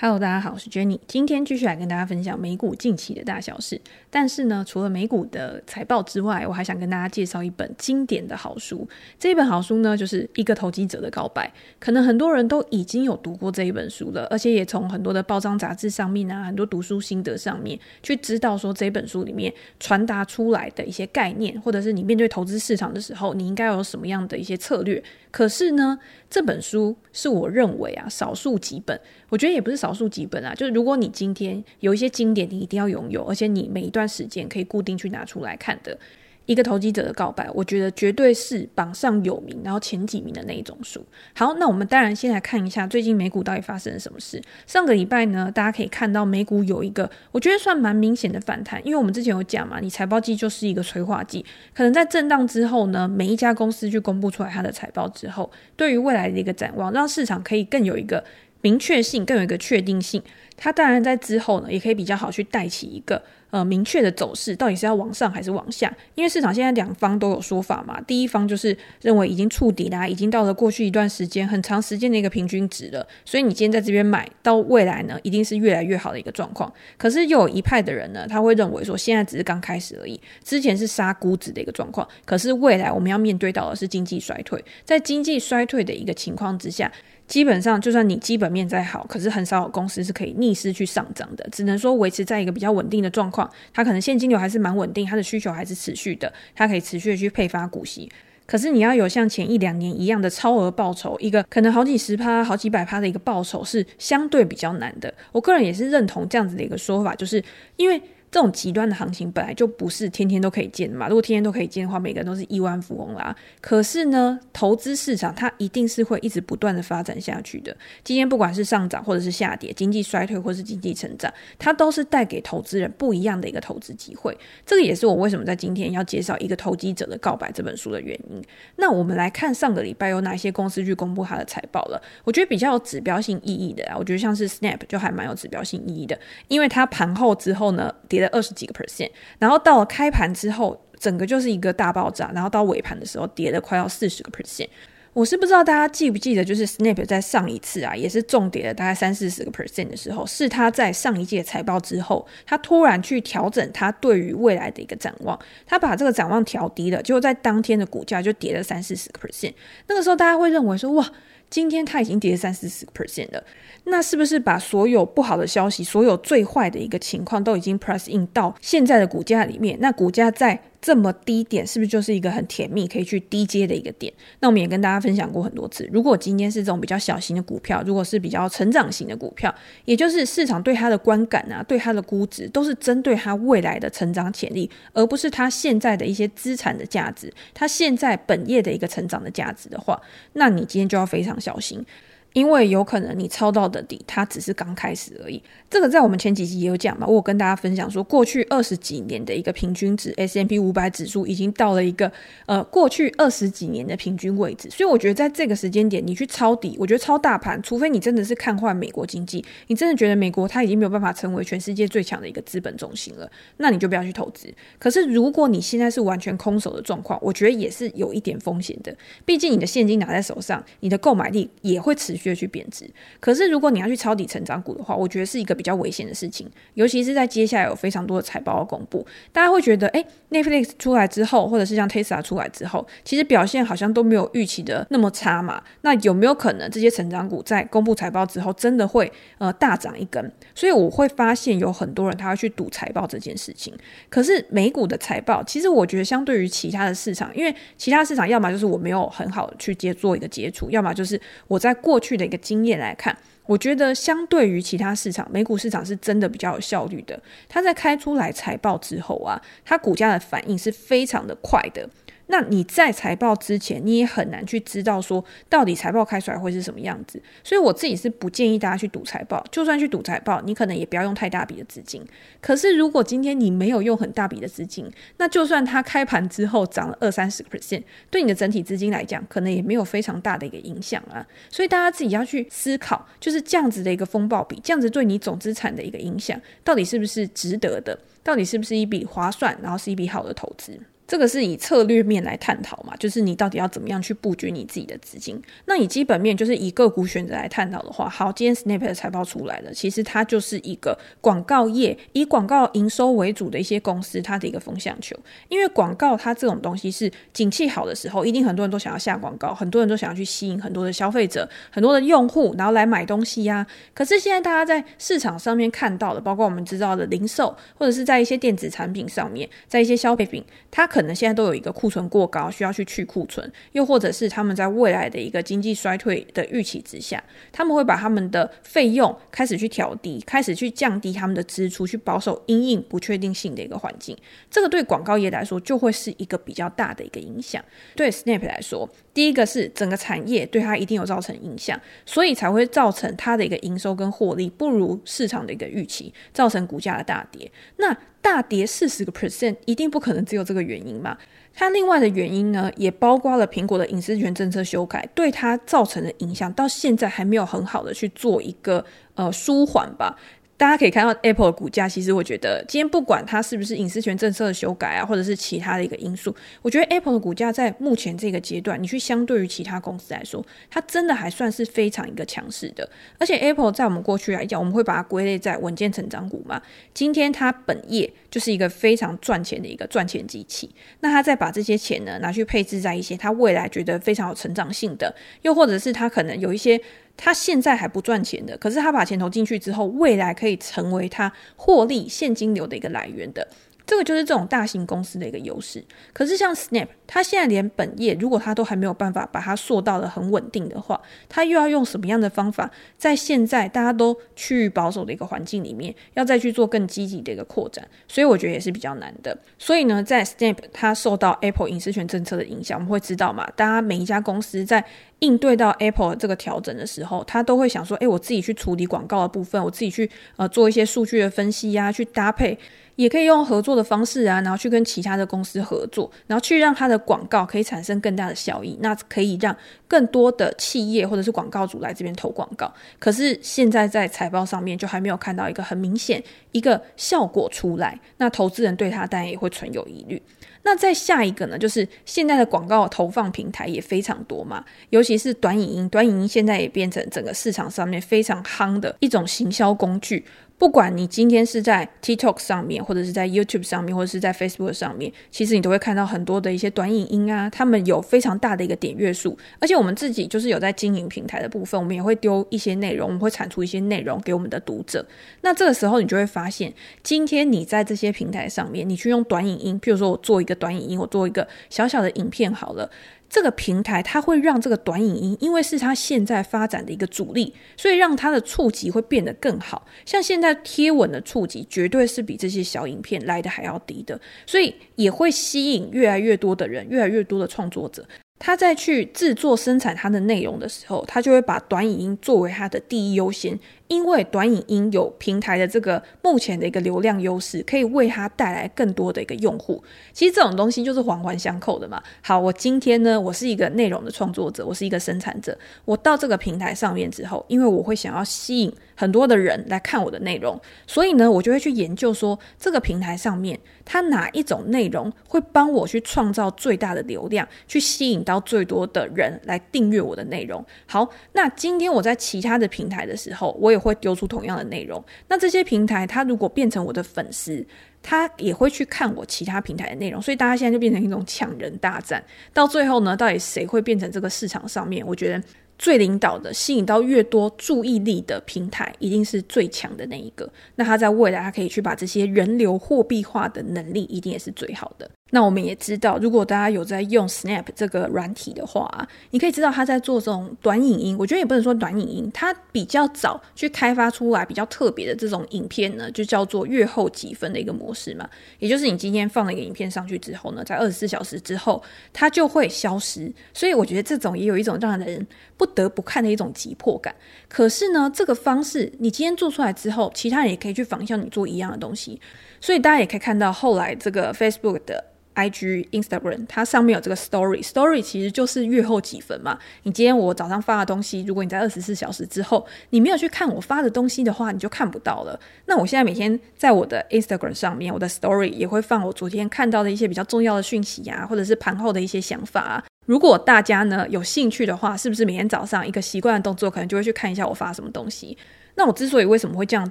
Hello，大家好，我是 Jenny。今天继续来跟大家分享美股近期的大小事。但是呢，除了美股的财报之外，我还想跟大家介绍一本经典的好书。这一本好书呢，就是《一个投机者的告白》。可能很多人都已经有读过这一本书了，而且也从很多的报章杂志上面啊，很多读书心得上面去知道说这本书里面传达出来的一些概念，或者是你面对投资市场的时候，你应该有什么样的一些策略。可是呢，这本书是我认为啊，少数几本，我觉得也不是少数几本啊，就是如果你今天有一些经典，你一定要拥有，而且你每一段时间可以固定去拿出来看的。一个投机者的告白，我觉得绝对是榜上有名，然后前几名的那一种书。好，那我们当然先来看一下最近美股到底发生了什么事。上个礼拜呢，大家可以看到美股有一个我觉得算蛮明显的反弹，因为我们之前有讲嘛，你财报季就是一个催化剂，可能在震荡之后呢，每一家公司去公布出来它的财报之后，对于未来的一个展望，让市场可以更有一个明确性，更有一个确定性。它当然在之后呢，也可以比较好去带起一个。呃，明确的走势到底是要往上还是往下？因为市场现在两方都有说法嘛。第一方就是认为已经触底啦，已经到了过去一段时间很长时间的一个平均值了，所以你今天在这边买，到未来呢，一定是越来越好的一个状况。可是又有一派的人呢，他会认为说，现在只是刚开始而已，之前是杀估值的一个状况，可是未来我们要面对到的是经济衰退，在经济衰退的一个情况之下。基本上，就算你基本面再好，可是很少有公司是可以逆势去上涨的，只能说维持在一个比较稳定的状况。它可能现金流还是蛮稳定，它的需求还是持续的，它可以持续的去配发股息。可是你要有像前一两年一样的超额报酬，一个可能好几十趴、好几百趴的一个报酬，是相对比较难的。我个人也是认同这样子的一个说法，就是因为。这种极端的行情本来就不是天天都可以见的嘛。如果天天都可以见的话，每个人都是亿万富翁啦。可是呢，投资市场它一定是会一直不断的发展下去的。今天不管是上涨或者是下跌，经济衰退或是经济成长，它都是带给投资人不一样的一个投资机会。这个也是我为什么在今天要介绍《一个投机者的告白》这本书的原因。那我们来看上个礼拜有哪些公司去公布它的财报了？我觉得比较有指标性意义的啊，我觉得像是 Snap 就还蛮有指标性意义的，因为它盘后之后呢。跌了二十几个 percent，然后到了开盘之后，整个就是一个大爆炸，然后到尾盘的时候跌了快要四十个 percent。我是不知道大家记不记得，就是 Snap 在上一次啊，也是重跌了大概三四十个 percent 的时候，是他在上一届财报之后，他突然去调整他对于未来的一个展望，他把这个展望调低了，结果在当天的股价就跌了三四十个 percent。那个时候大家会认为说，哇。今天它已经跌三四十 percent 了，那是不是把所有不好的消息、所有最坏的一个情况都已经 press in 到现在的股价里面？那股价在这么低点是不是就是一个很甜蜜可以去低阶的一个点？那我们也跟大家分享过很多次，如果今天是这种比较小型的股票，如果是比较成长型的股票，也就是市场对它的观感啊，对它的估值都是针对它未来的成长潜力，而不是它现在的一些资产的价值，它现在本业的一个成长的价值的话，那你今天就要非常小心。因为有可能你抄到的底，它只是刚开始而已。这个在我们前几集也有讲嘛，我有跟大家分享说，过去二十几年的一个平均值，S M P 五百指数已经到了一个呃过去二十几年的平均位置。所以我觉得在这个时间点，你去抄底，我觉得抄大盘，除非你真的是看坏美国经济，你真的觉得美国它已经没有办法成为全世界最强的一个资本中心了，那你就不要去投资。可是如果你现在是完全空手的状况，我觉得也是有一点风险的。毕竟你的现金拿在手上，你的购买力也会持续。去贬值，可是如果你要去抄底成长股的话，我觉得是一个比较危险的事情，尤其是在接下来有非常多的财报要公布，大家会觉得，诶，Netflix 出来之后，或者是像 Tesla 出来之后，其实表现好像都没有预期的那么差嘛。那有没有可能这些成长股在公布财报之后，真的会呃大涨一根？所以我会发现有很多人他会去赌财报这件事情。可是美股的财报，其实我觉得相对于其他的市场，因为其他市场要么就是我没有很好去接做一个接触，要么就是我在过去去的一个经验来看，我觉得相对于其他市场，美股市场是真的比较有效率的。它在开出来财报之后啊，它股价的反应是非常的快的。那你在财报之前，你也很难去知道说到底财报开出来会是什么样子。所以我自己是不建议大家去赌财报。就算去赌财报，你可能也不要用太大笔的资金。可是如果今天你没有用很大笔的资金，那就算它开盘之后涨了二三十个 percent，对你的整体资金来讲，可能也没有非常大的一个影响啊。所以大家自己要去思考，就是这样子的一个风暴比，这样子对你总资产的一个影响，到底是不是值得的？到底是不是一笔划算，然后是一笔好的投资？这个是以策略面来探讨嘛，就是你到底要怎么样去布局你自己的资金。那以基本面，就是以个股选择来探讨的话，好，今天 Snap 的财报出来了，其实它就是一个广告业以广告营收为主的一些公司，它的一个风向球。因为广告它这种东西是景气好的时候，一定很多人都想要下广告，很多人都想要去吸引很多的消费者、很多的用户，然后来买东西呀、可是现在大家在市场上面看到的，包括我们知道的零售，或者是在一些电子产品上面，在一些消费品，它可可能现在都有一个库存过高，需要去去库存，又或者是他们在未来的一个经济衰退的预期之下，他们会把他们的费用开始去调低，开始去降低他们的支出，去保守因应不确定性的一个环境。这个对广告业来说就会是一个比较大的一个影响。对 Snap 来说，第一个是整个产业对它一定有造成影响，所以才会造成它的一个营收跟获利不如市场的一个预期，造成股价的大跌。那大跌四十个 percent，一定不可能只有这个原因嘛？它另外的原因呢，也包括了苹果的隐私权政策修改对它造成的影响，到现在还没有很好的去做一个呃舒缓吧。大家可以看到 Apple 的股价，其实我觉得今天不管它是不是隐私权政策的修改啊，或者是其他的一个因素，我觉得 Apple 的股价在目前这个阶段，你去相对于其他公司来说，它真的还算是非常一个强势的。而且 Apple 在我们过去来讲，我们会把它归类在稳健成长股嘛。今天它本业就是一个非常赚钱的一个赚钱机器，那他再把这些钱呢拿去配置在一些他未来觉得非常有成长性的，又或者是他可能有一些。他现在还不赚钱的，可是他把钱投进去之后，未来可以成为他获利现金流的一个来源的。这个就是这种大型公司的一个优势。可是像 Snap，它现在连本业如果它都还没有办法把它塑到的很稳定的话，它又要用什么样的方法，在现在大家都趋于保守的一个环境里面，要再去做更积极的一个扩展，所以我觉得也是比较难的。所以呢，在 Snap 它受到 Apple 隐私权政策的影响，我们会知道嘛，大家每一家公司在应对到 Apple 这个调整的时候，他都会想说，诶，我自己去处理广告的部分，我自己去呃做一些数据的分析呀、去搭配。也可以用合作的方式啊，然后去跟其他的公司合作，然后去让它的广告可以产生更大的效益，那可以让更多的企业或者是广告主来这边投广告。可是现在在财报上面就还没有看到一个很明显一个效果出来，那投资人对他当然也会存有疑虑。那再下一个呢，就是现在的广告投放平台也非常多嘛，尤其是短影音，短影音现在也变成整个市场上面非常夯的一种行销工具。不管你今天是在 TikTok 上面，或者是在 YouTube 上面，或者是在 Facebook 上面，其实你都会看到很多的一些短影音啊，他们有非常大的一个点阅数，而且我们自己就是有在经营平台的部分，我们也会丢一些内容，我们会产出一些内容给我们的读者。那这个时候你就会发现，今天你在这些平台上面，你去用短影音，譬如说我做一个短影音，我做一个小小的影片好了。这个平台它会让这个短影音，因为是它现在发展的一个主力，所以让它的触及会变得更好。像现在贴文的触及，绝对是比这些小影片来的还要低的，所以也会吸引越来越多的人，越来越多的创作者。他在去制作生产他的内容的时候，他就会把短影音作为他的第一优先。因为短影音有平台的这个目前的一个流量优势，可以为它带来更多的一个用户。其实这种东西就是环环相扣的嘛。好，我今天呢，我是一个内容的创作者，我是一个生产者。我到这个平台上面之后，因为我会想要吸引很多的人来看我的内容，所以呢，我就会去研究说，这个平台上面它哪一种内容会帮我去创造最大的流量，去吸引到最多的人来订阅我的内容。好，那今天我在其他的平台的时候，我也。会丢出同样的内容，那这些平台，它如果变成我的粉丝，他也会去看我其他平台的内容，所以大家现在就变成一种抢人大战。到最后呢，到底谁会变成这个市场上面？我觉得最领导的，吸引到越多注意力的平台，一定是最强的那一个。那他在未来，他可以去把这些人流货币化的能力，一定也是最好的。那我们也知道，如果大家有在用 Snap 这个软体的话，你可以知道他在做这种短影音。我觉得也不能说短影音，它比较早去开发出来比较特别的这种影片呢，就叫做阅后即分的一个模式嘛。也就是你今天放了一个影片上去之后呢，在二十四小时之后它就会消失。所以我觉得这种也有一种让人不得不看的一种急迫感。可是呢，这个方式你今天做出来之后，其他人也可以去仿效你做一样的东西。所以大家也可以看到后来这个 Facebook 的。IG、Instagram，它上面有这个 Story，Story 其实就是阅后几分嘛。你今天我早上发的东西，如果你在二十四小时之后你没有去看我发的东西的话，你就看不到了。那我现在每天在我的 Instagram 上面，我的 Story 也会放我昨天看到的一些比较重要的讯息啊，或者是盘后的一些想法啊。如果大家呢有兴趣的话，是不是每天早上一个习惯的动作，可能就会去看一下我发什么东西？那我之所以为什么会这样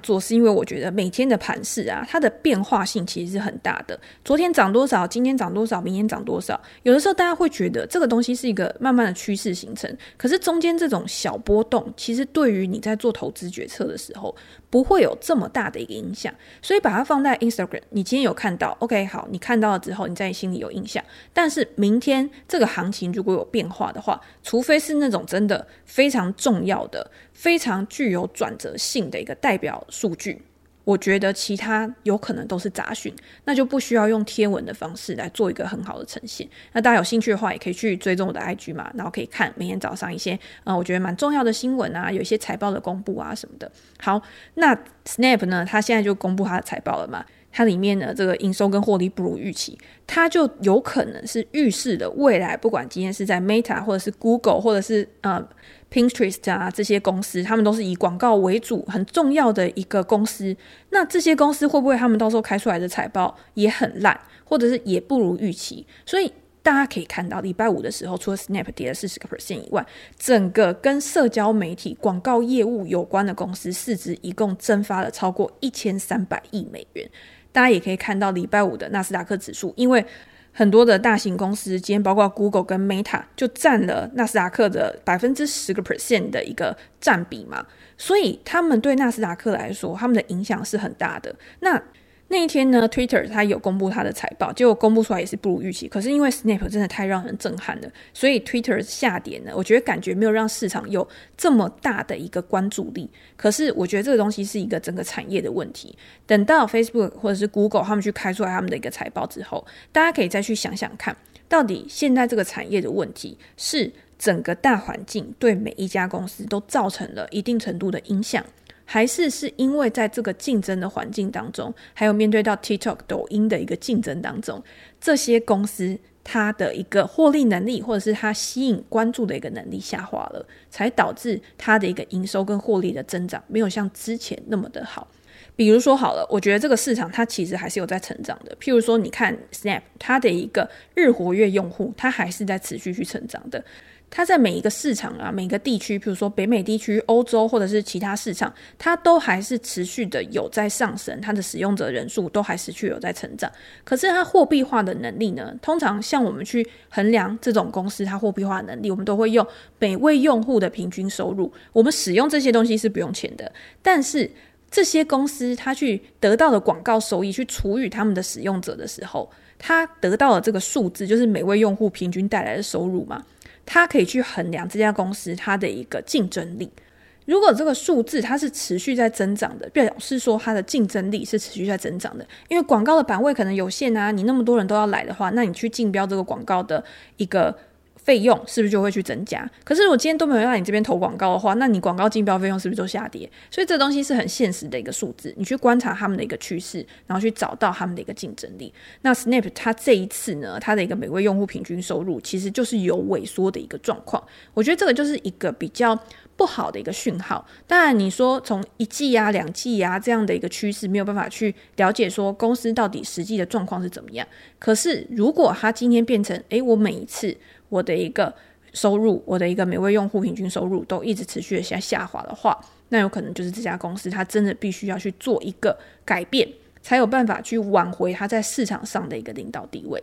做，是因为我觉得每天的盘势啊，它的变化性其实是很大的。昨天涨多少，今天涨多少，明天涨多少，有的时候大家会觉得这个东西是一个慢慢的趋势形成，可是中间这种小波动，其实对于你在做投资决策的时候，不会有这么大的一个影响。所以把它放在 Instagram，你今天有看到，OK，好，你看到了之后，你在心里有印象。但是明天这个行情如果有变化的话，除非是那种真的非常重要的。非常具有转折性的一个代表数据，我觉得其他有可能都是杂讯，那就不需要用贴文的方式来做一个很好的呈现。那大家有兴趣的话，也可以去追踪我的 IG 嘛，然后可以看每天早上一些呃，我觉得蛮重要的新闻啊，有一些财报的公布啊什么的。好，那 Snap 呢，它现在就公布它的财报了嘛。它里面的这个营收跟获利不如预期，它就有可能是预示的未来，不管今天是在 Meta 或者是 Google 或者是呃 Pinterest 啊这些公司，他们都是以广告为主，很重要的一个公司。那这些公司会不会他们到时候开出来的财报也很烂，或者是也不如预期？所以。大家可以看到，礼拜五的时候，除了 Snap 跌了四十个 percent 以外，整个跟社交媒体广告业务有关的公司市值一共蒸发了超过一千三百亿美元。大家也可以看到，礼拜五的纳斯达克指数，因为很多的大型公司，今天包括 Google 跟 Meta 就占了纳斯达克的百分之十个 percent 的一个占比嘛，所以他们对纳斯达克来说，他们的影响是很大的。那那一天呢，Twitter 它有公布它的财报，结果公布出来也是不如预期。可是因为 Snap 真的太让人震撼了，所以 Twitter 下跌呢，我觉得感觉没有让市场有这么大的一个关注力。可是我觉得这个东西是一个整个产业的问题。等到 Facebook 或者是 Google 他们去开出来他们的一个财报之后，大家可以再去想想看，到底现在这个产业的问题是整个大环境对每一家公司都造成了一定程度的影响。还是是因为在这个竞争的环境当中，还有面对到 TikTok、抖音的一个竞争当中，这些公司它的一个获利能力，或者是它吸引关注的一个能力下滑了，才导致它的一个营收跟获利的增长没有像之前那么的好。比如说好了，我觉得这个市场它其实还是有在成长的。譬如说，你看 Snap 它的一个日活跃用户，它还是在持续去成长的。它在每一个市场啊，每个地区，比如说北美地区、欧洲或者是其他市场，它都还是持续的有在上升，它的使用者人数都还持续有在成长。可是它货币化的能力呢？通常像我们去衡量这种公司它货币化的能力，我们都会用每位用户的平均收入。我们使用这些东西是不用钱的，但是这些公司它去得到的广告收益，去除以他们的使用者的时候，它得到的这个数字，就是每位用户平均带来的收入嘛。它可以去衡量这家公司它的一个竞争力。如果这个数字它是持续在增长的，表示说它的竞争力是持续在增长的。因为广告的版位可能有限啊，你那么多人都要来的话，那你去竞标这个广告的一个。费用是不是就会去增加？可是我今天都没有让你这边投广告的话，那你广告竞标费用是不是就下跌？所以这东西是很现实的一个数字，你去观察他们的一个趋势，然后去找到他们的一个竞争力。那 Snap 它这一次呢，它的一个每位用户平均收入其实就是有萎缩的一个状况。我觉得这个就是一个比较不好的一个讯号。当然，你说从一季啊、两季啊这样的一个趋势，没有办法去了解说公司到底实际的状况是怎么样。可是如果它今天变成，诶，我每一次。我的一个收入，我的一个每位用户平均收入都一直持续的下下滑的话，那有可能就是这家公司它真的必须要去做一个改变，才有办法去挽回它在市场上的一个领导地位。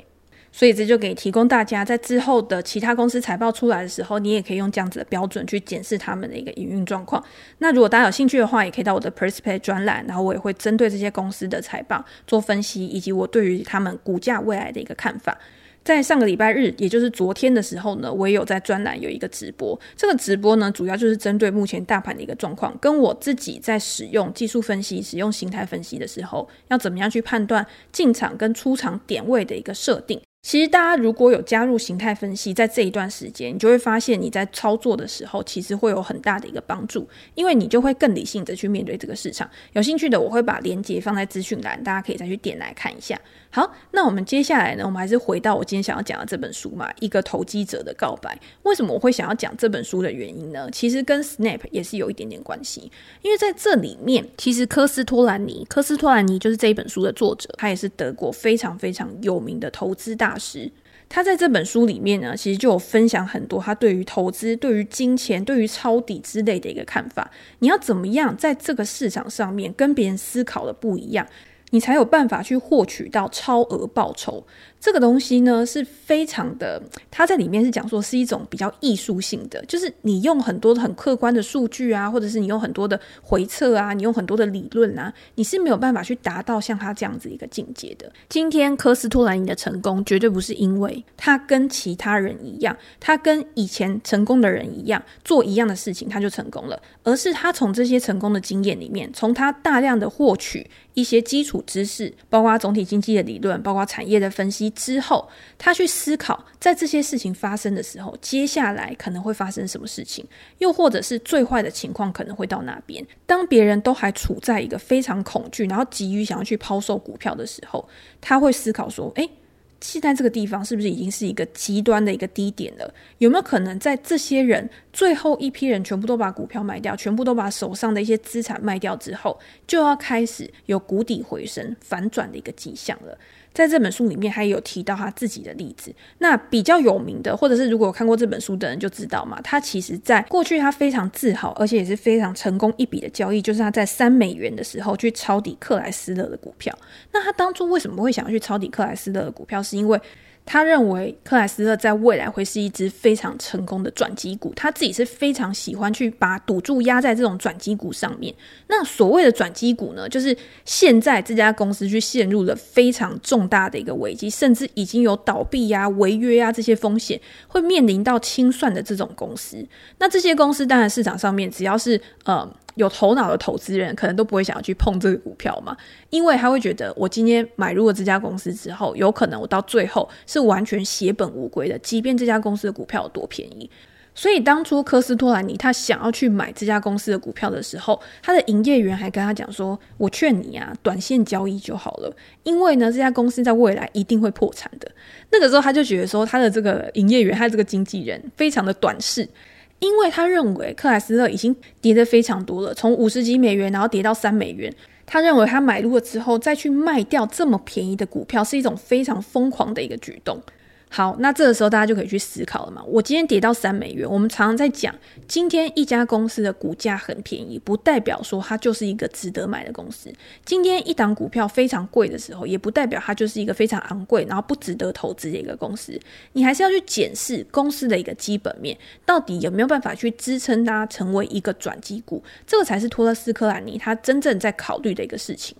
所以这就给提供大家在之后的其他公司财报出来的时候，你也可以用这样子的标准去检视他们的一个营运状况。那如果大家有兴趣的话，也可以到我的 Perspect 专栏，然后我也会针对这些公司的财报做分析，以及我对于他们股价未来的一个看法。在上个礼拜日，也就是昨天的时候呢，我也有在专栏有一个直播。这个直播呢，主要就是针对目前大盘的一个状况，跟我自己在使用技术分析、使用形态分析的时候，要怎么样去判断进场跟出场点位的一个设定。其实大家如果有加入形态分析，在这一段时间，你就会发现你在操作的时候，其实会有很大的一个帮助，因为你就会更理性的去面对这个市场。有兴趣的，我会把链接放在资讯栏，大家可以再去点来看一下。好，那我们接下来呢，我们还是回到我今天想要讲的这本书嘛，一个投机者的告白。为什么我会想要讲这本书的原因呢？其实跟 Snap 也是有一点点关系，因为在这里面，其实科斯托兰尼，科斯托兰尼就是这一本书的作者，他也是德国非常非常有名的投资大师。他在这本书里面呢，其实就有分享很多他对于投资、对于金钱、对于抄底之类的一个看法。你要怎么样在这个市场上面跟别人思考的不一样？你才有办法去获取到超额报酬。这个东西呢，是非常的，它在里面是讲说是一种比较艺术性的，就是你用很多很客观的数据啊，或者是你用很多的回测啊，你用很多的理论啊，你是没有办法去达到像他这样子一个境界的。今天科斯托兰尼的成功，绝对不是因为他跟其他人一样，他跟以前成功的人一样，做一样的事情他就成功了，而是他从这些成功的经验里面，从他大量的获取一些基础知识，包括总体经济的理论，包括产业的分析。之后，他去思考，在这些事情发生的时候，接下来可能会发生什么事情，又或者是最坏的情况可能会到哪边。当别人都还处在一个非常恐惧，然后急于想要去抛售股票的时候，他会思考说：“诶。”现在这个地方是不是已经是一个极端的一个低点了？有没有可能在这些人最后一批人全部都把股票卖掉，全部都把手上的一些资产卖掉之后，就要开始有谷底回升、反转的一个迹象了？在这本书里面，他也有提到他自己的例子。那比较有名的，或者是如果看过这本书的人就知道嘛，他其实在过去他非常自豪，而且也是非常成功一笔的交易，就是他在三美元的时候去抄底克莱斯勒的股票。那他当初为什么会想要去抄底克莱斯勒的股票？是因为他认为克莱斯勒在未来会是一只非常成功的转机股，他自己是非常喜欢去把赌注压在这种转机股上面。那所谓的转机股呢，就是现在这家公司去陷入了非常重大的一个危机，甚至已经有倒闭呀、啊、违约啊这些风险，会面临到清算的这种公司。那这些公司当然市场上面只要是呃。有头脑的投资人可能都不会想要去碰这个股票嘛，因为他会觉得我今天买入了这家公司之后，有可能我到最后是完全血本无归的，即便这家公司的股票有多便宜。所以当初科斯托兰尼他想要去买这家公司的股票的时候，他的营业员还跟他讲说：“我劝你啊，短线交易就好了，因为呢，这家公司在未来一定会破产的。”那个时候他就觉得说，他的这个营业员，他的这个经纪人非常的短视。因为他认为克莱斯勒已经跌得非常多了，从五十几美元，然后跌到三美元。他认为他买入了之后再去卖掉这么便宜的股票，是一种非常疯狂的一个举动。好，那这个时候大家就可以去思考了嘛。我今天跌到三美元，我们常常在讲，今天一家公司的股价很便宜，不代表说它就是一个值得买的公司。今天一档股票非常贵的时候，也不代表它就是一个非常昂贵，然后不值得投资的一个公司。你还是要去检视公司的一个基本面，到底有没有办法去支撑它成为一个转机股，这个才是托勒斯科兰尼他真正在考虑的一个事情。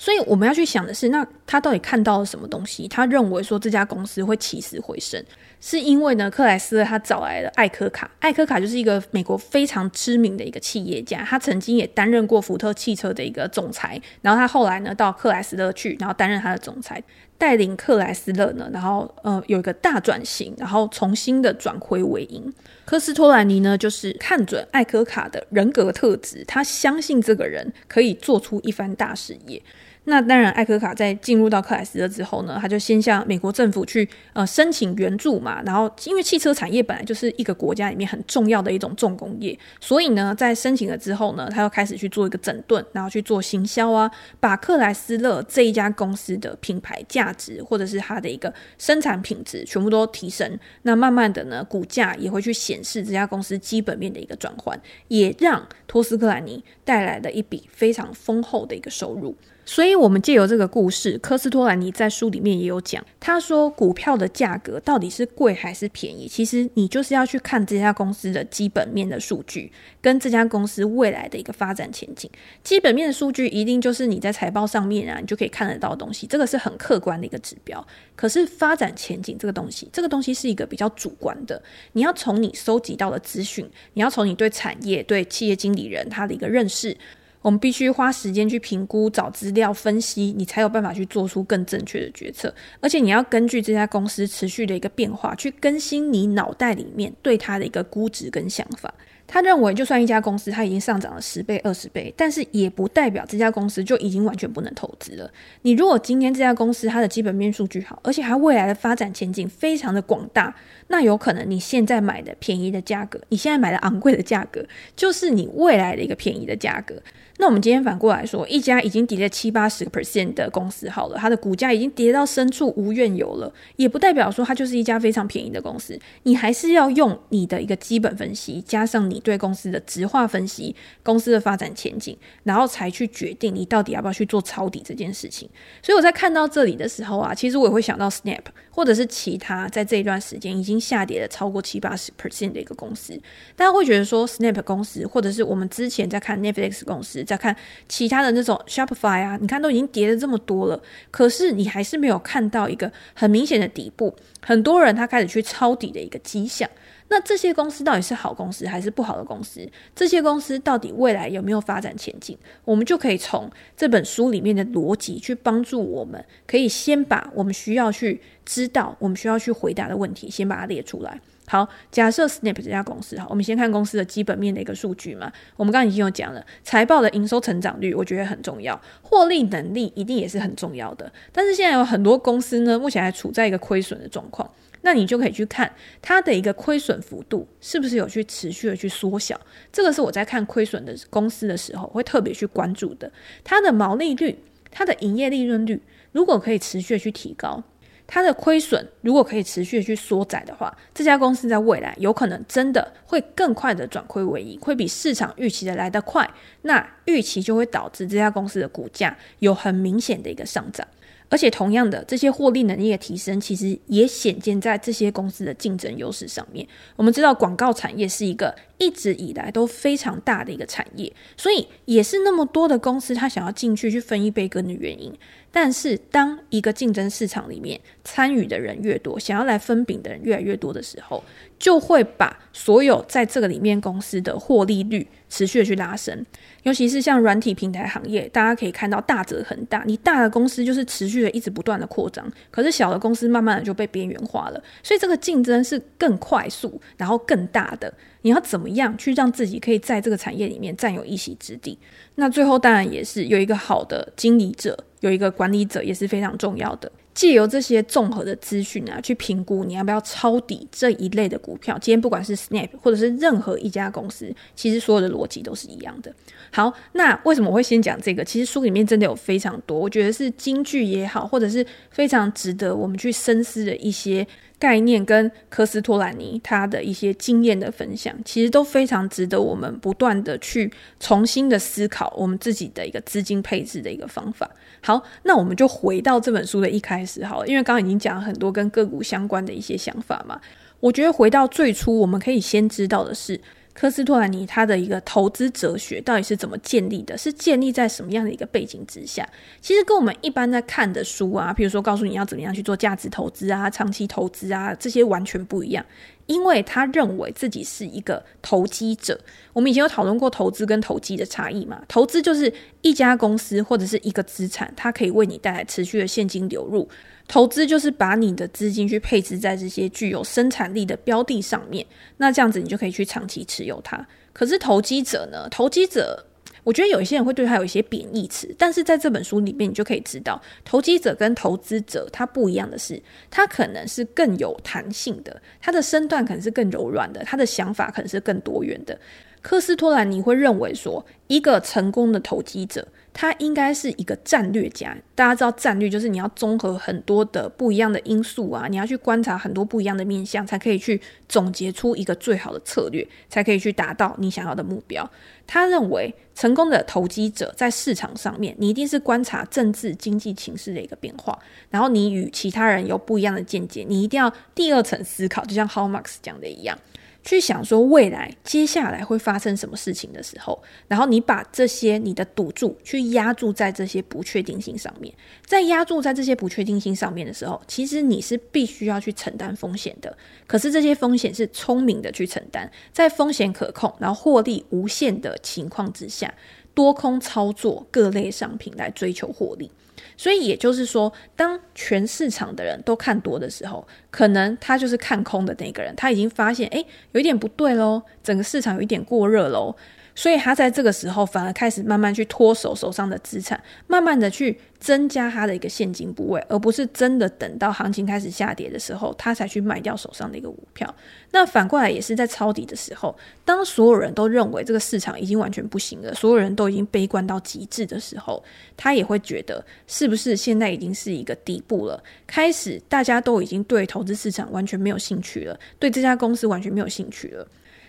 所以我们要去想的是，那他到底看到了什么东西？他认为说这家公司会起死回生，是因为呢，克莱斯勒他找来了艾科卡。艾科卡就是一个美国非常知名的一个企业家，他曾经也担任过福特汽车的一个总裁。然后他后来呢，到克莱斯勒去，然后担任他的总裁，带领克莱斯勒呢，然后呃有一个大转型，然后重新的转亏为盈。科斯托兰尼呢，就是看准艾科卡的人格特质，他相信这个人可以做出一番大事业。那当然，艾科卡在进入到克莱斯勒之后呢，他就先向美国政府去呃申请援助嘛。然后，因为汽车产业本来就是一个国家里面很重要的一种重工业，所以呢，在申请了之后呢，他又开始去做一个整顿，然后去做行销啊，把克莱斯勒这一家公司的品牌价值或者是它的一个生产品质全部都提升。那慢慢的呢，股价也会去显示这家公司基本面的一个转换，也让托斯克兰尼带来了一笔非常丰厚的一个收入。所以，我们借由这个故事，科斯托兰尼在书里面也有讲，他说股票的价格到底是贵还是便宜？其实你就是要去看这家公司的基本面的数据，跟这家公司未来的一个发展前景。基本面的数据一定就是你在财报上面啊，你就可以看得到的东西，这个是很客观的一个指标。可是发展前景这个东西，这个东西是一个比较主观的，你要从你收集到的资讯，你要从你对产业、对企业经理人他的一个认识。我们必须花时间去评估、找资料、分析，你才有办法去做出更正确的决策。而且你要根据这家公司持续的一个变化，去更新你脑袋里面对它的一个估值跟想法。他认为，就算一家公司它已经上涨了十倍、二十倍，但是也不代表这家公司就已经完全不能投资了。你如果今天这家公司它的基本面数据好，而且它未来的发展前景非常的广大，那有可能你现在买的便宜的价格，你现在买的昂贵的价格，就是你未来的一个便宜的价格。那我们今天反过来说，一家已经跌了七八十个 percent 的公司，好了，它的股价已经跌到深处无怨尤了，也不代表说它就是一家非常便宜的公司。你还是要用你的一个基本分析，加上你对公司的质化分析、公司的发展前景，然后才去决定你到底要不要去做抄底这件事情。所以我在看到这里的时候啊，其实我也会想到 Snap，或者是其他在这一段时间已经下跌了超过七八十 percent 的一个公司。大家会觉得说，Snap 公司，或者是我们之前在看 Netflix 公司。在看其他的那种 Shopify 啊，你看都已经跌了这么多了，可是你还是没有看到一个很明显的底部，很多人他开始去抄底的一个迹象。那这些公司到底是好公司还是不好的公司？这些公司到底未来有没有发展前景？我们就可以从这本书里面的逻辑去帮助我们，可以先把我们需要去知道、我们需要去回答的问题，先把它列出来。好，假设 Snap 这家公司，哈，我们先看公司的基本面的一个数据嘛。我们刚刚已经有讲了，财报的营收成长率，我觉得很重要，获利能力一定也是很重要的。但是现在有很多公司呢，目前还处在一个亏损的状况，那你就可以去看它的一个亏损幅度是不是有去持续的去缩小。这个是我在看亏损的公司的时候会特别去关注的。它的毛利率、它的营业利润率，如果可以持续的去提高。它的亏损如果可以持续的去缩窄的话，这家公司在未来有可能真的会更快的转亏为盈，会比市场预期的来得快。那预期就会导致这家公司的股价有很明显的一个上涨。而且同样的，这些获利能力的提升，其实也显见在这些公司的竞争优势上面。我们知道广告产业是一个一直以来都非常大的一个产业，所以也是那么多的公司，他想要进去去分一杯羹的原因。但是，当一个竞争市场里面参与的人越多，想要来分饼的人越来越多的时候，就会把所有在这个里面公司的获利率持续的去拉升。尤其是像软体平台行业，大家可以看到大者恒大，你大的公司就是持续的一直不断的扩张，可是小的公司慢慢的就被边缘化了。所以这个竞争是更快速，然后更大的。你要怎么样去让自己可以在这个产业里面占有一席之地？那最后当然也是有一个好的经理者，有一个管理者也是非常重要的。借由这些综合的资讯啊，去评估你要不要抄底这一类的股票。今天不管是 Snap 或者是任何一家公司，其实所有的逻辑都是一样的。好，那为什么我会先讲这个？其实书里面真的有非常多，我觉得是金句也好，或者是非常值得我们去深思的一些。概念跟科斯托兰尼他的一些经验的分享，其实都非常值得我们不断的去重新的思考我们自己的一个资金配置的一个方法。好，那我们就回到这本书的一开始好了，因为刚刚已经讲了很多跟个股相关的一些想法嘛。我觉得回到最初，我们可以先知道的是。科斯托兰尼他的一个投资哲学到底是怎么建立的？是建立在什么样的一个背景之下？其实跟我们一般在看的书啊，比如说告诉你要怎么样去做价值投资啊、长期投资啊，这些完全不一样。因为他认为自己是一个投机者。我们以前有讨论过投资跟投机的差异嘛？投资就是一家公司或者是一个资产，它可以为你带来持续的现金流入。投资就是把你的资金去配置在这些具有生产力的标的上面，那这样子你就可以去长期持有它。可是投机者呢？投机者，我觉得有一些人会对他有一些贬义词，但是在这本书里面你就可以知道，投机者跟投资者他不一样的是，他可能是更有弹性的，他的身段可能是更柔软的，他的想法可能是更多元的。科斯托兰尼会认为说，一个成功的投机者。他应该是一个战略家。大家知道战略就是你要综合很多的不一样的因素啊，你要去观察很多不一样的面向，才可以去总结出一个最好的策略，才可以去达到你想要的目标。他认为成功的投机者在市场上面，你一定是观察政治经济情势的一个变化，然后你与其他人有不一样的见解，你一定要第二层思考，就像 Howard Marks 讲的一样。去想说未来接下来会发生什么事情的时候，然后你把这些你的赌注去押注在这些不确定性上面，在押注在这些不确定性上面的时候，其实你是必须要去承担风险的。可是这些风险是聪明的去承担，在风险可控，然后获利无限的情况之下，多空操作各类商品来追求获利。所以也就是说，当全市场的人都看多的时候，可能他就是看空的那个人，他已经发现，哎，有一点不对喽，整个市场有一点过热喽。所以他在这个时候反而开始慢慢去脱手手上的资产，慢慢的去增加他的一个现金部位，而不是真的等到行情开始下跌的时候，他才去卖掉手上的一个股票。那反过来也是在抄底的时候，当所有人都认为这个市场已经完全不行了，所有人都已经悲观到极致的时候，他也会觉得是不是现在已经是一个底部了？开始大家都已经对投资市场完全没有兴趣了，对这家公司完全没有兴趣了。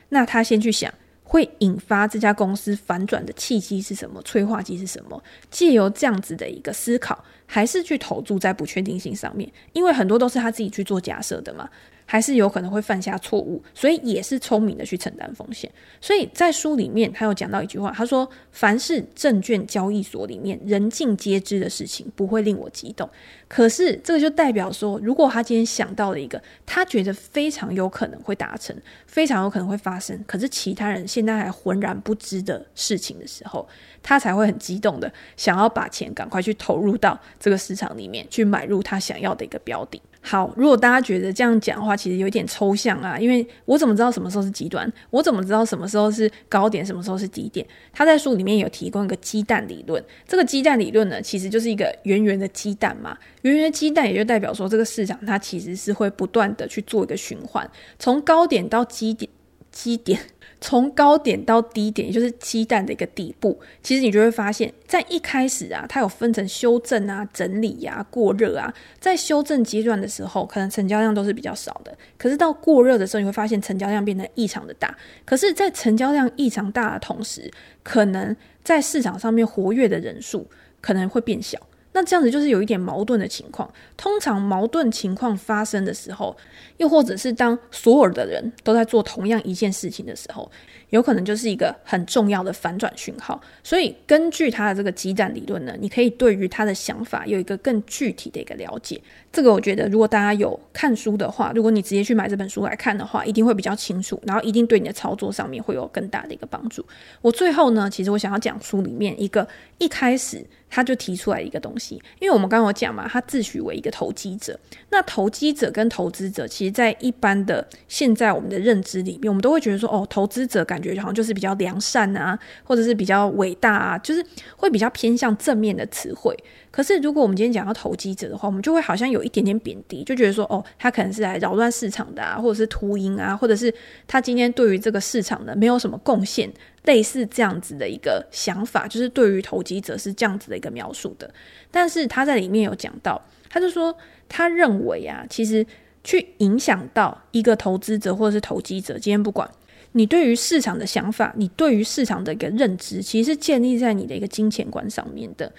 那他先去想。会引发这家公司反转的契机是什么？催化剂是什么？借由这样子的一个思考，还是去投注在不确定性上面？因为很多都是他自己去做假设的嘛。还是有可能会犯下错误，所以也是聪明的去承担风险。所以在书里面，他有讲到一句话，他说：“凡是证券交易所里面人尽皆知的事情，不会令我激动。可是这个就代表说，如果他今天想到了一个他觉得非常有可能会达成、非常有可能会发生，可是其他人现在还浑然不知的事情的时候，他才会很激动的想要把钱赶快去投入到这个市场里面去买入他想要的一个标的。”好，如果大家觉得这样讲的话，其实有一点抽象啊，因为我怎么知道什么时候是极端？我怎么知道什么时候是高点，什么时候是低点？他在书里面有提供一个鸡蛋理论，这个鸡蛋理论呢，其实就是一个圆圆的鸡蛋嘛，圆圆的鸡蛋也就代表说，这个市场它其实是会不断的去做一个循环，从高点到基点，基点。从高点到低点，也就是鸡蛋的一个底部，其实你就会发现，在一开始啊，它有分成修正啊、整理呀、啊、过热啊。在修正阶段的时候，可能成交量都是比较少的。可是到过热的时候，你会发现成交量变得异常的大。可是，在成交量异常大的同时，可能在市场上面活跃的人数可能会变小。那这样子就是有一点矛盾的情况。通常矛盾情况发生的时候，又或者是当所有的人都在做同样一件事情的时候，有可能就是一个很重要的反转讯号。所以根据他的这个鸡蛋理论呢，你可以对于他的想法有一个更具体的一个了解。这个我觉得，如果大家有看书的话，如果你直接去买这本书来看的话，一定会比较清楚，然后一定对你的操作上面会有更大的一个帮助。我最后呢，其实我想要讲书里面一个一开始。他就提出来一个东西，因为我们刚刚有讲嘛，他自诩为一个投机者。那投机者跟投资者，其实，在一般的现在我们的认知里面，我们都会觉得说，哦，投资者感觉好像就是比较良善啊，或者是比较伟大啊，就是会比较偏向正面的词汇。可是，如果我们今天讲到投机者的话，我们就会好像有一点点贬低，就觉得说，哦，他可能是来扰乱市场的啊，或者是秃鹰啊，或者是他今天对于这个市场呢没有什么贡献，类似这样子的一个想法，就是对于投机者是这样子的一个描述的。但是他在里面有讲到，他就说他认为啊，其实去影响到一个投资者或者是投机者，今天不管你对于市场的想法，你对于市场的一个认知，其实是建立在你的一个金钱观上面的。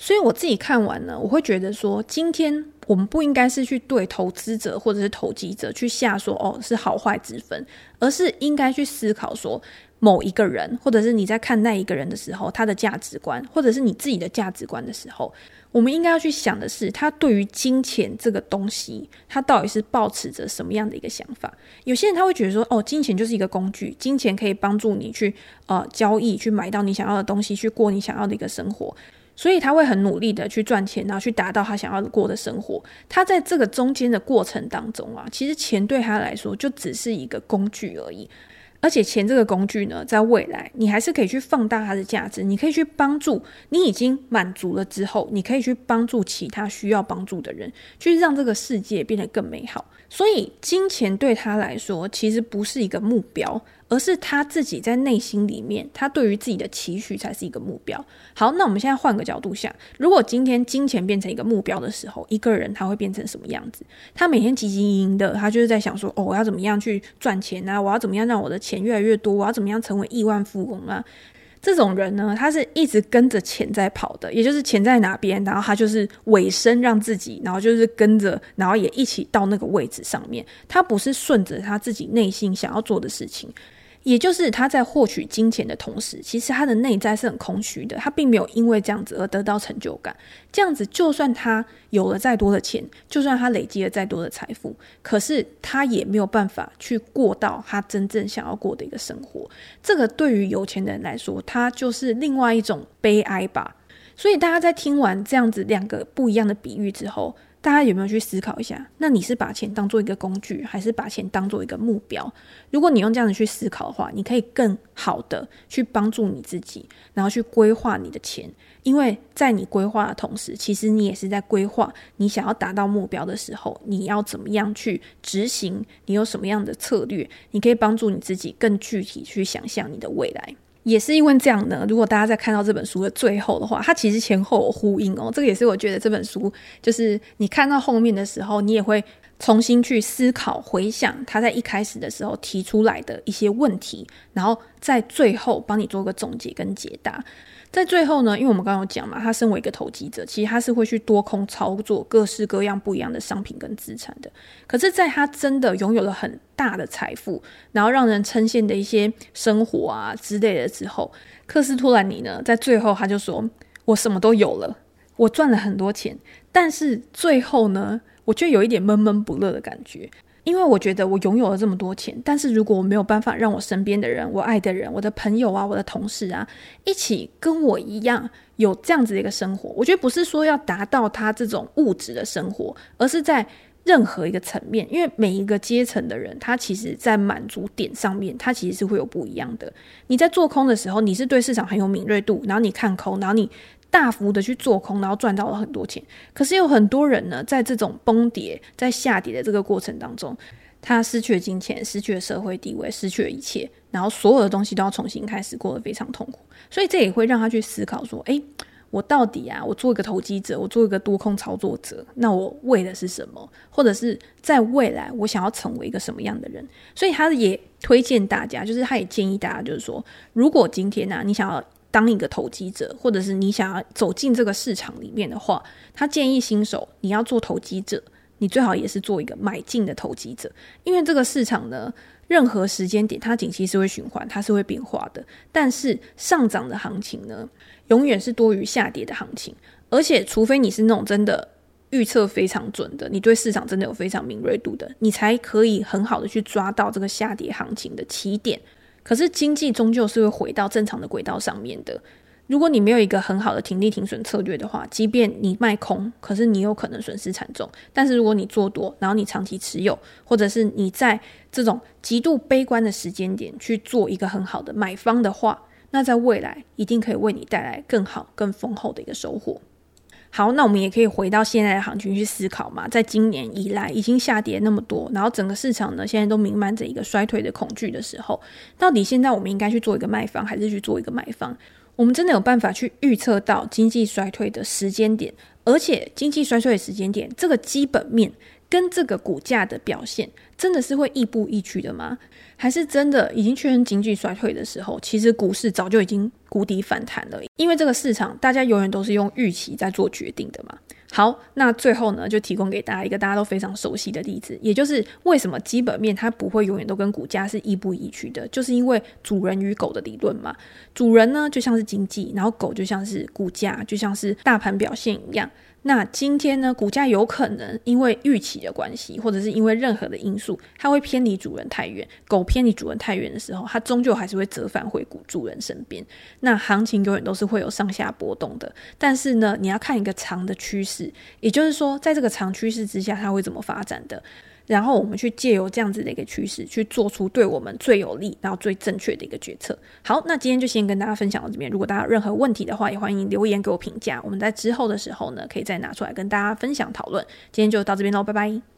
所以我自己看完呢，我会觉得说，今天我们不应该是去对投资者或者是投机者去下说哦是好坏之分，而是应该去思考说某一个人，或者是你在看那一个人的时候，他的价值观，或者是你自己的价值观的时候，我们应该要去想的是，他对于金钱这个东西，他到底是抱持着什么样的一个想法？有些人他会觉得说，哦，金钱就是一个工具，金钱可以帮助你去呃交易，去买到你想要的东西，去过你想要的一个生活。所以他会很努力的去赚钱，然后去达到他想要过的生活。他在这个中间的过程当中啊，其实钱对他来说就只是一个工具而已。而且钱这个工具呢，在未来你还是可以去放大它的价值，你可以去帮助你已经满足了之后，你可以去帮助其他需要帮助的人，去让这个世界变得更美好。所以金钱对他来说，其实不是一个目标。而是他自己在内心里面，他对于自己的期许才是一个目标。好，那我们现在换个角度想，如果今天金钱变成一个目标的时候，一个人他会变成什么样子？他每天汲汲营营的，他就是在想说，哦，我要怎么样去赚钱啊？我要怎么样让我的钱越来越多？我要怎么样成为亿万富翁啊？这种人呢，他是一直跟着钱在跑的，也就是钱在哪边，然后他就是尾声让自己，然后就是跟着，然后也一起到那个位置上面。他不是顺着他自己内心想要做的事情。也就是他在获取金钱的同时，其实他的内在是很空虚的，他并没有因为这样子而得到成就感。这样子，就算他有了再多的钱，就算他累积了再多的财富，可是他也没有办法去过到他真正想要过的一个生活。这个对于有钱的人来说，他就是另外一种悲哀吧。所以大家在听完这样子两个不一样的比喻之后，大家有没有去思考一下？那你是把钱当做一个工具，还是把钱当做一个目标？如果你用这样子去思考的话，你可以更好的去帮助你自己，然后去规划你的钱。因为在你规划的同时，其实你也是在规划你想要达到目标的时候，你要怎么样去执行？你有什么样的策略？你可以帮助你自己更具体去想象你的未来。也是因为这样呢，如果大家在看到这本书的最后的话，它其实前后有呼应哦。这个也是我觉得这本书，就是你看到后面的时候，你也会重新去思考、回想他在一开始的时候提出来的一些问题，然后在最后帮你做个总结跟解答。在最后呢，因为我们刚刚有讲嘛，他身为一个投机者，其实他是会去多空操作各式各样不一样的商品跟资产的。可是，在他真的拥有了很大的财富，然后让人称羡的一些生活啊之类的之后，克斯托兰尼呢，在最后他就说：“我什么都有了，我赚了很多钱，但是最后呢，我却有一点闷闷不乐的感觉。”因为我觉得我拥有了这么多钱，但是如果我没有办法让我身边的人、我爱的人、我的朋友啊、我的同事啊，一起跟我一样有这样子的一个生活，我觉得不是说要达到他这种物质的生活，而是在任何一个层面，因为每一个阶层的人，他其实在满足点上面，他其实是会有不一样的。你在做空的时候，你是对市场很有敏锐度，然后你看空，然后你。大幅的去做空，然后赚到了很多钱。可是有很多人呢，在这种崩跌、在下跌的这个过程当中，他失去了金钱，失去了社会地位，失去了一切，然后所有的东西都要重新开始，过得非常痛苦。所以这也会让他去思考说：诶，我到底啊，我做一个投机者，我做一个多空操作者，那我为的是什么？或者是在未来，我想要成为一个什么样的人？所以他也推荐大家，就是他也建议大家，就是说，如果今天呢、你想要。当一个投机者，或者是你想要走进这个市场里面的话，他建议新手你要做投机者，你最好也是做一个买进的投机者，因为这个市场呢，任何时间点它景气是会循环，它是会变化的。但是上涨的行情呢，永远是多于下跌的行情，而且除非你是那种真的预测非常准的，你对市场真的有非常敏锐度的，你才可以很好的去抓到这个下跌行情的起点。可是经济终究是会回到正常的轨道上面的。如果你没有一个很好的停利停损策略的话，即便你卖空，可是你有可能损失惨重。但是如果你做多，然后你长期持有，或者是你在这种极度悲观的时间点去做一个很好的买方的话，那在未来一定可以为你带来更好、更丰厚的一个收获。好，那我们也可以回到现在的行情去思考嘛。在今年以来已经下跌那么多，然后整个市场呢现在都弥漫着一个衰退的恐惧的时候，到底现在我们应该去做一个卖方，还是去做一个买方？我们真的有办法去预测到经济衰退的时间点，而且经济衰退的时间点这个基本面跟这个股价的表现，真的是会亦步亦趋的吗？还是真的已经确认经济衰退的时候，其实股市早就已经谷底反弹了。因为这个市场，大家永远都是用预期在做决定的嘛。好，那最后呢，就提供给大家一个大家都非常熟悉的例子，也就是为什么基本面它不会永远都跟股价是亦步亦趋的，就是因为主人与狗的理论嘛。主人呢就像是经济，然后狗就像是股价，就像是大盘表现一样。那今天呢，股价有可能因为预期的关系，或者是因为任何的因素，它会偏离主人太远。狗偏离主人太远的时候，它终究还是会折返回股主人身边。那行情永远都是会有上下波动的。但是呢，你要看一个长的趋势，也就是说，在这个长趋势之下，它会怎么发展的。然后我们去借由这样子的一个趋势，去做出对我们最有利、然后最正确的一个决策。好，那今天就先跟大家分享到这边。如果大家有任何问题的话，也欢迎留言给我评价。我们在之后的时候呢，可以再拿出来跟大家分享讨论。今天就到这边喽，拜拜。